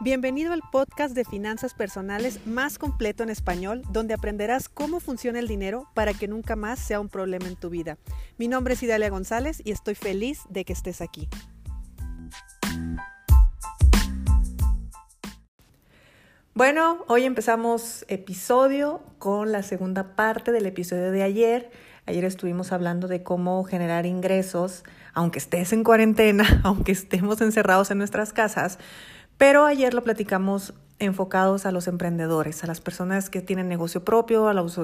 Bienvenido al podcast de finanzas personales más completo en español, donde aprenderás cómo funciona el dinero para que nunca más sea un problema en tu vida. Mi nombre es Idalia González y estoy feliz de que estés aquí. Bueno, hoy empezamos episodio con la segunda parte del episodio de ayer. Ayer estuvimos hablando de cómo generar ingresos, aunque estés en cuarentena, aunque estemos encerrados en nuestras casas pero ayer lo platicamos enfocados a los emprendedores, a las personas que tienen negocio propio, a los,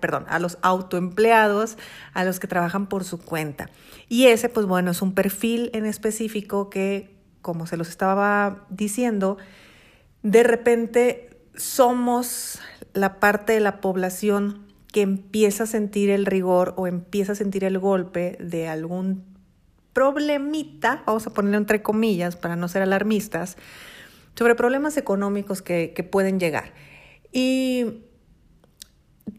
perdón, a los autoempleados, a los que trabajan por su cuenta. Y ese, pues bueno, es un perfil en específico que, como se los estaba diciendo, de repente somos la parte de la población que empieza a sentir el rigor o empieza a sentir el golpe de algún problemita, vamos a ponerlo entre comillas para no ser alarmistas, sobre problemas económicos que, pueden llegar. Y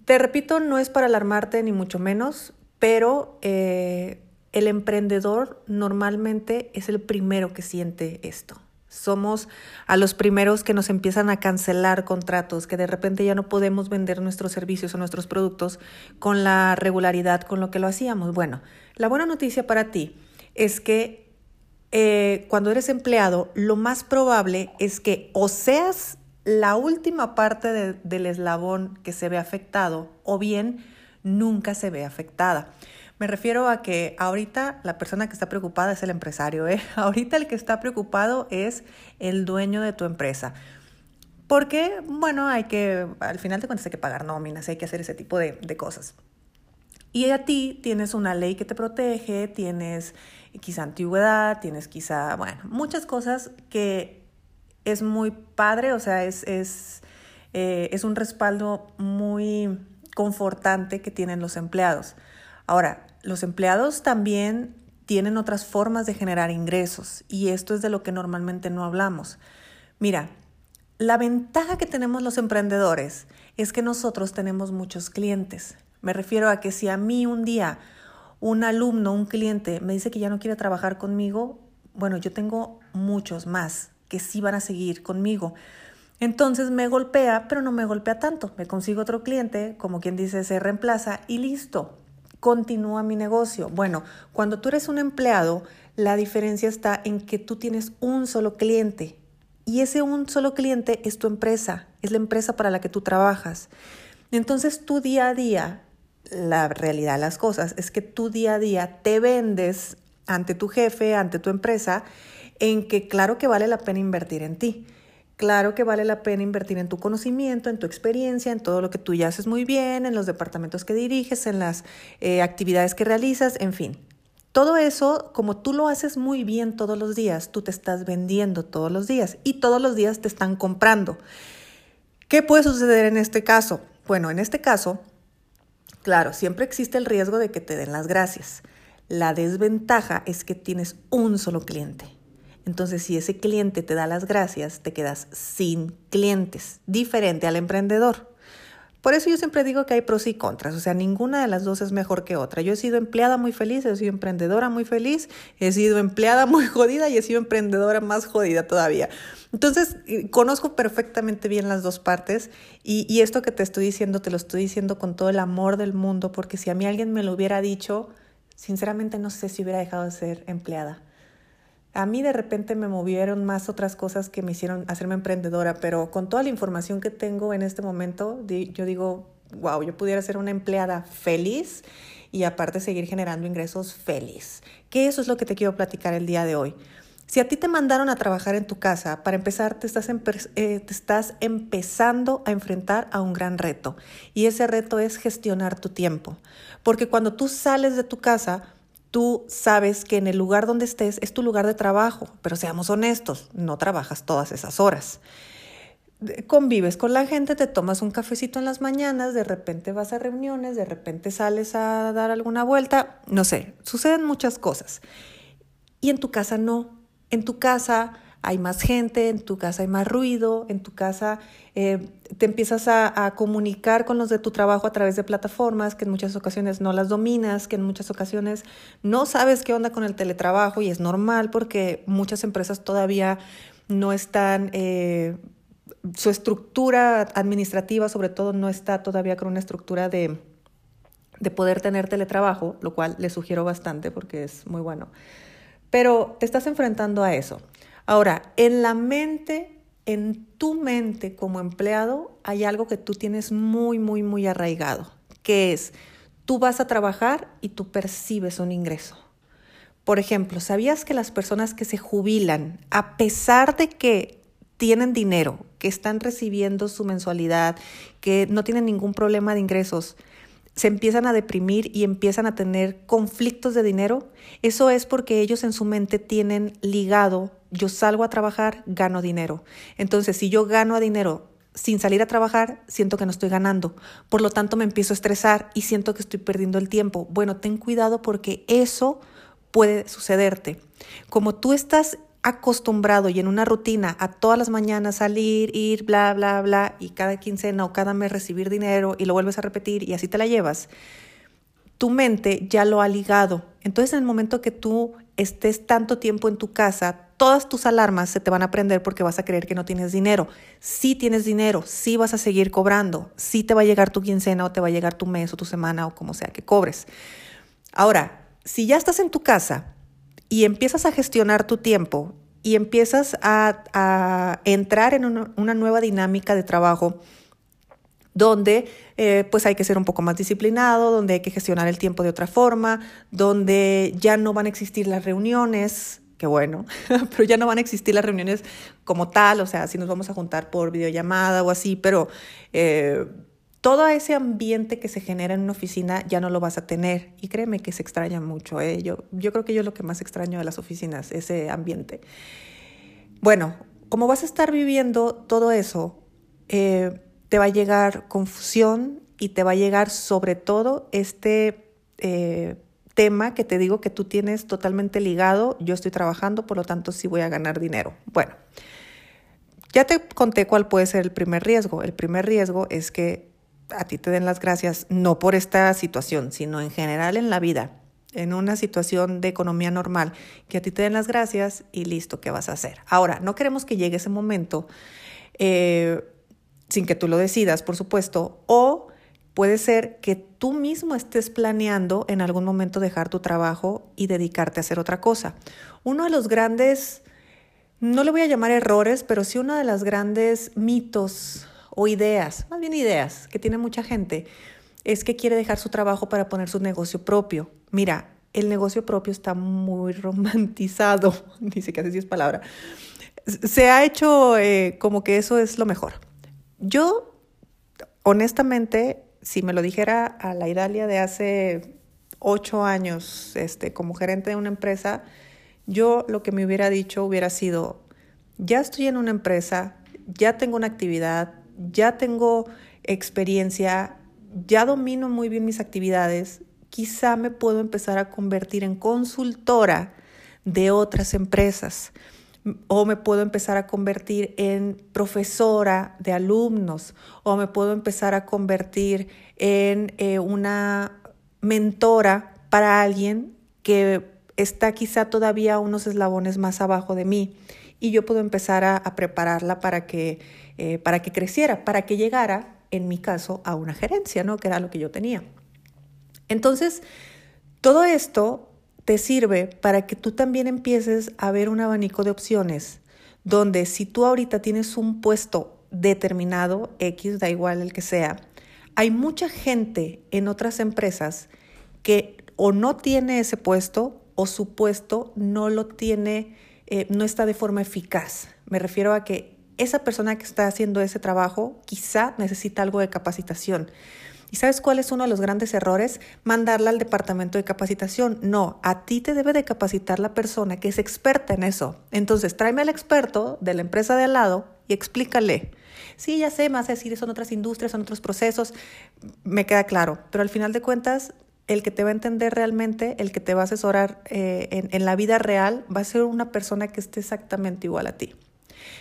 te repito, no es para alarmarte ni mucho menos, pero eh, el emprendedor normalmente es el primero que siente esto. Somos a los primeros que nos empiezan a cancelar contratos, que de repente ya no podemos vender nuestros servicios o nuestros productos con la regularidad con lo que lo hacíamos. Bueno, la buena noticia para ti es que eh, cuando eres empleado, lo más probable es que o seas la última parte del eslabón que se ve afectado o bien nunca se ve afectada. Me refiero a que ahorita la persona que está preocupada es el empresario, ¿eh? Ahorita el que está preocupado es el dueño de tu empresa. Porque, bueno, hay que, al final de cuentas hay que pagar nóminas, hay que hacer ese tipo de, de cosas. Y a ti tienes una ley que te protege, tienes quizá antigüedad, tienes quizá, bueno, muchas cosas que es muy padre, o sea, es, es, eh, es un respaldo muy confortante que tienen los empleados. Ahora, los empleados también tienen otras formas de generar ingresos y esto es de lo que normalmente no hablamos. Mira, la ventaja que tenemos los emprendedores es que nosotros tenemos muchos clientes. Me refiero a que si a mí un día un alumno, un cliente me dice que ya no quiere trabajar conmigo, bueno, yo tengo muchos más que sí van a seguir conmigo. Entonces me golpea, pero no me golpea tanto. Me consigo otro cliente, como quien dice, se reemplaza y listo, continúa mi negocio. Bueno, cuando tú eres un empleado, la diferencia está en que tú tienes un solo cliente y ese un solo cliente es tu empresa, es la empresa para la que tú trabajas. Entonces tu día a día la realidad de las cosas es que tú día a día te vendes ante tu jefe, ante tu empresa, en que claro que vale la pena invertir en ti. Claro que vale la pena invertir en tu conocimiento, en tu experiencia, en todo lo que tú ya haces muy bien, en los departamentos que diriges, en las eh, actividades que realizas, en fin. Todo eso, como tú lo haces muy bien todos los días, tú te estás vendiendo todos los días y todos los días te están comprando. ¿Qué puede suceder en este caso? Bueno, en este caso, Claro, siempre existe el riesgo de que te den las gracias. La desventaja es que tienes un solo cliente. Entonces, si ese cliente te da las gracias, te quedas sin clientes, diferente al emprendedor. Por eso yo siempre digo que hay pros y contras, o sea, ninguna de las dos es mejor que otra. Yo he sido empleada muy feliz, he sido emprendedora muy feliz, he sido empleada muy jodida y he sido emprendedora más jodida todavía. Entonces, eh, conozco perfectamente bien las dos partes y, y esto que te estoy diciendo, te lo estoy diciendo con todo el amor del mundo, porque si a mí alguien me lo hubiera dicho, sinceramente no sé si hubiera dejado de ser empleada. A mí de repente me movieron más otras cosas que me hicieron hacerme emprendedora, pero con toda la información que tengo en este momento, yo digo, wow, yo pudiera ser una empleada feliz y aparte seguir generando ingresos feliz. Que eso es lo que te quiero platicar el día de hoy. Si a ti te mandaron a trabajar en tu casa, para empezar te estás, eh, te estás empezando a enfrentar a un gran reto y ese reto es gestionar tu tiempo. Porque cuando tú sales de tu casa, tú sabes que en el lugar donde estés es tu lugar de trabajo, pero seamos honestos, no trabajas todas esas horas. Convives con la gente, te tomas un cafecito en las mañanas, de repente vas a reuniones, de repente sales a dar alguna vuelta, no sé, suceden muchas cosas. Y en tu casa no. En tu casa hay más gente, en tu casa hay más ruido, en tu casa eh, te empiezas a, comunicar con los de tu trabajo a través de plataformas que en muchas ocasiones no las dominas, que en muchas ocasiones no sabes qué onda con el teletrabajo y es normal porque muchas empresas todavía no están, eh, su estructura administrativa sobre todo no está todavía con una estructura de, de poder tener teletrabajo, lo cual le sugiero bastante porque es muy bueno. Pero te estás enfrentando a eso. Ahora, en la mente, en tu mente como empleado, hay algo que tú tienes muy, muy, muy arraigado, que es, tú vas a trabajar y tú percibes un ingreso. Por ejemplo, ¿sabías que las personas que se jubilan, a pesar de que tienen dinero, que están recibiendo su mensualidad, que no tienen ningún problema de ingresos, se empiezan a deprimir y empiezan a tener conflictos de dinero, eso es porque ellos en su mente tienen ligado, yo salgo a trabajar, gano dinero. Entonces, si yo gano dinero sin salir a trabajar, siento que no estoy ganando. Por lo tanto, me empiezo a estresar y siento que estoy perdiendo el tiempo. Bueno, ten cuidado porque eso puede sucederte. Como tú estás acostumbrado y en una rutina a todas las mañanas salir, ir, bla, bla, bla, y cada quincena o cada mes recibir dinero y lo vuelves a repetir y así te la llevas, tu mente ya lo ha ligado. Entonces en el momento que tú estés tanto tiempo en tu casa, todas tus alarmas se te van a prender porque vas a creer que no tienes dinero. Sí tienes dinero, sí vas a seguir cobrando, sí te va a llegar tu quincena o te va a llegar tu mes o tu semana o como sea que cobres. Ahora, si ya estás en tu casa y empiezas a gestionar tu tiempo y empiezas a, entrar en una, nueva dinámica de trabajo donde eh, pues hay que ser un poco más disciplinado, donde hay que gestionar el tiempo de otra forma, donde ya no van a existir las reuniones, qué bueno, pero ya no van a existir las reuniones como tal, o sea, si nos vamos a juntar por videollamada o así, pero eh, todo ese ambiente que se genera en una oficina ya no lo vas a tener. Y créeme que se extraña mucho. ¿eh? Yo, yo creo que yo es lo que más extraño de las oficinas, ese ambiente. Bueno, como vas a estar viviendo todo eso, eh, te va a llegar confusión y te va a llegar sobre todo este eh, tema que te digo que tú tienes totalmente ligado. Yo estoy trabajando, por lo tanto sí voy a ganar dinero. Bueno, ya te conté cuál puede ser el primer riesgo. El primer riesgo es que a ti te den las gracias, no por esta situación, sino en general en la vida, en una situación de economía normal, que a ti te den las gracias y listo, ¿qué vas a hacer? Ahora, no queremos que llegue ese momento eh, sin que tú lo decidas, por supuesto, o puede ser que tú mismo estés planeando en algún momento dejar tu trabajo y dedicarte a hacer otra cosa. Uno de los grandes, no le voy a llamar errores, pero sí uno de los grandes mitos o ideas, más bien ideas que tiene mucha gente, es que quiere dejar su trabajo para poner su negocio propio. Mira, el negocio propio está muy romantizado, dice que hace 10 palabras. Se ha hecho eh, como que eso es lo mejor. Yo, honestamente, si me lo dijera a la Idalia de hace ocho años, este, como gerente de una empresa, yo lo que me hubiera dicho hubiera sido, ya estoy en una empresa, ya tengo una actividad, ya tengo experiencia, ya domino muy bien mis actividades, quizá me puedo empezar a convertir en consultora de otras empresas o me puedo empezar a convertir en profesora de alumnos o me puedo empezar a convertir en eh, una mentora para alguien que está quizá todavía unos eslabones más abajo de mí y yo puedo empezar a prepararla para que eh, para que creciera, para que llegara, en mi caso, a una gerencia, ¿no? Que era lo que yo tenía. Entonces, todo esto te sirve para que tú también empieces a ver un abanico de opciones, donde si tú ahorita tienes un puesto determinado, X, da igual el que sea, hay mucha gente en otras empresas que o no tiene ese puesto o su puesto no lo tiene, eh, no está de forma eficaz. Me refiero a que esa persona que está haciendo ese trabajo quizá necesita algo de capacitación. ¿Y sabes cuál es uno de los grandes errores? Mandarla al departamento de capacitación. No, a ti te debe de capacitar la persona que es experta en eso. Entonces, tráeme al experto de la empresa de al lado y explícale. Sí, ya sé, más decir, son otras industrias, son otros procesos, me queda claro, pero al final de cuentas, el que te va a entender realmente, el que te va a asesorar eh, en, la vida real, va a ser una persona que esté exactamente igual a ti.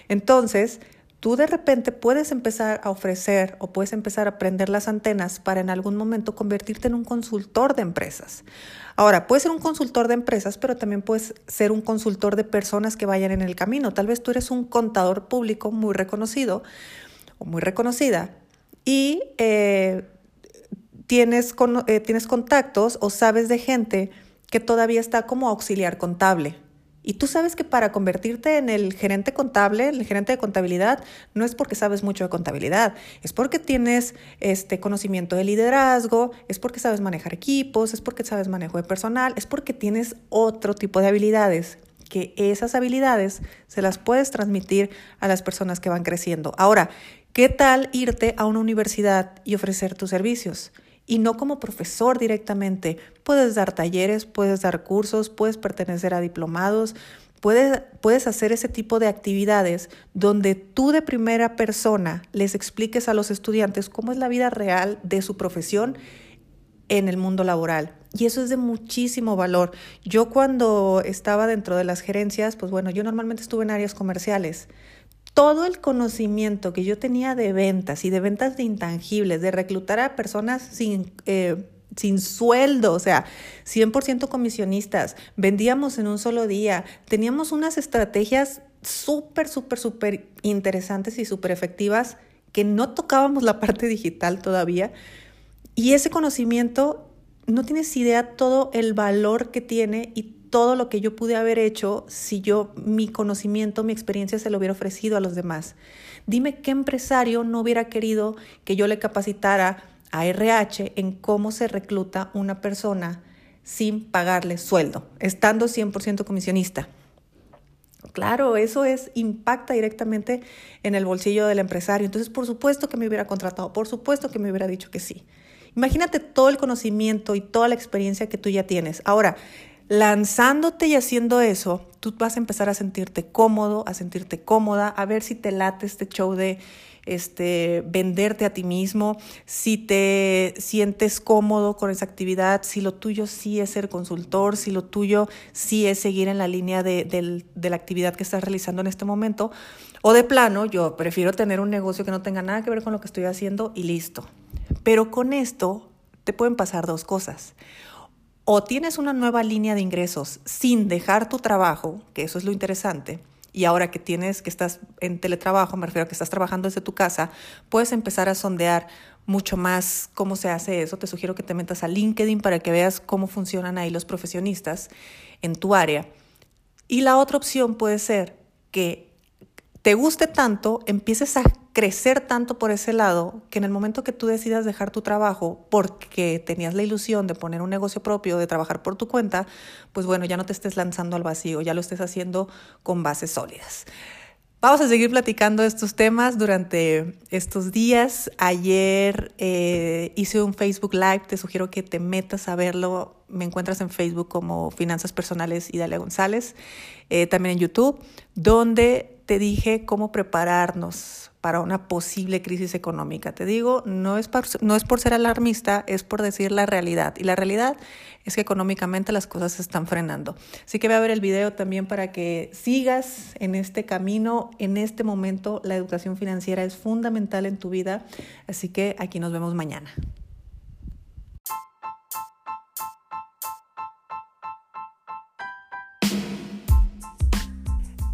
Entonces, tú de repente puedes empezar a ofrecer o puedes empezar a prender las antenas para en algún momento convertirte en un consultor de empresas. Ahora, puedes ser un consultor de empresas, pero también puedes ser un consultor de personas que vayan en el camino. Tal vez tú eres un contador público muy reconocido o muy reconocida y eh, tienes, eh, tienes contactos o sabes de gente que todavía está como auxiliar contable y tú sabes que para convertirte en el gerente contable, el gerente de contabilidad, no es porque sabes mucho de contabilidad, es porque tienes este conocimiento de liderazgo, es porque sabes manejar equipos, es porque sabes manejo de personal, es porque tienes otro tipo de habilidades que esas habilidades se las puedes transmitir a las personas que van creciendo. Ahora, ¿qué tal irte a una universidad y ofrecer tus servicios? Y no como profesor directamente. Puedes dar talleres, puedes dar cursos, puedes pertenecer a diplomados, puedes, puedes hacer ese tipo de actividades donde tú de primera persona les expliques a los estudiantes cómo es la vida real de su profesión en el mundo laboral. Y eso es de muchísimo valor. Yo cuando estaba dentro de las gerencias, pues bueno, yo normalmente estuve en áreas comerciales todo el conocimiento que yo tenía de ventas y de ventas de intangibles, de reclutar a personas sin, eh, sin sueldo, o sea, 100% comisionistas, vendíamos en un solo día, teníamos unas estrategias súper, súper, súper interesantes y súper efectivas que no tocábamos la parte digital todavía. Y ese conocimiento, no tienes idea todo el valor que tiene y todo lo que yo pude haber hecho si yo mi conocimiento, mi experiencia se lo hubiera ofrecido a los demás. Dime qué empresario no hubiera querido que yo le capacitara a RH en cómo se recluta una persona sin pagarle sueldo, estando 100% comisionista. Claro, eso es impacta directamente en el bolsillo del empresario. Entonces, por supuesto que me hubiera contratado, por supuesto que me hubiera dicho que sí. Imagínate todo el conocimiento y toda la experiencia que tú ya tienes. Ahora, lanzándote y haciendo eso, tú vas a empezar a sentirte cómodo, a sentirte cómoda, a ver si te late este show de este, venderte a ti mismo, si te sientes cómodo con esa actividad, si lo tuyo sí es ser consultor, si lo tuyo sí es seguir en la línea de, de la actividad que estás realizando en este momento, o de plano, yo prefiero tener un negocio que no tenga nada que ver con lo que estoy haciendo y listo. Pero con esto te pueden pasar dos cosas o tienes una nueva línea de ingresos sin dejar tu trabajo, que eso es lo interesante, y ahora que tienes que estás en teletrabajo, me refiero a que estás trabajando desde tu casa, puedes empezar a sondear mucho más cómo se hace eso. Te sugiero que te metas a LinkedIn para que veas cómo funcionan ahí los profesionistas en tu área. Y la otra opción puede ser que te guste tanto, empieces a crecer tanto por ese lado que en el momento que tú decidas dejar tu trabajo porque tenías la ilusión de poner un negocio propio, de trabajar por tu cuenta, pues bueno, ya no te estés lanzando al vacío, ya lo estés haciendo con bases sólidas. Vamos a seguir platicando estos temas durante estos días. Ayer eh, hice un Facebook Live, te sugiero que te metas a verlo. Me encuentras en Facebook como Finanzas Personales y Dalia González, eh, también en YouTube, donde te dije cómo prepararnos para una posible crisis económica. Te digo, no es, por, no es por ser alarmista, es por decir la realidad. Y la realidad es que económicamente las cosas se están frenando. Así que ve a ver el video también para que sigas en este camino. En este momento la educación financiera es fundamental en tu vida. Así que aquí nos vemos mañana.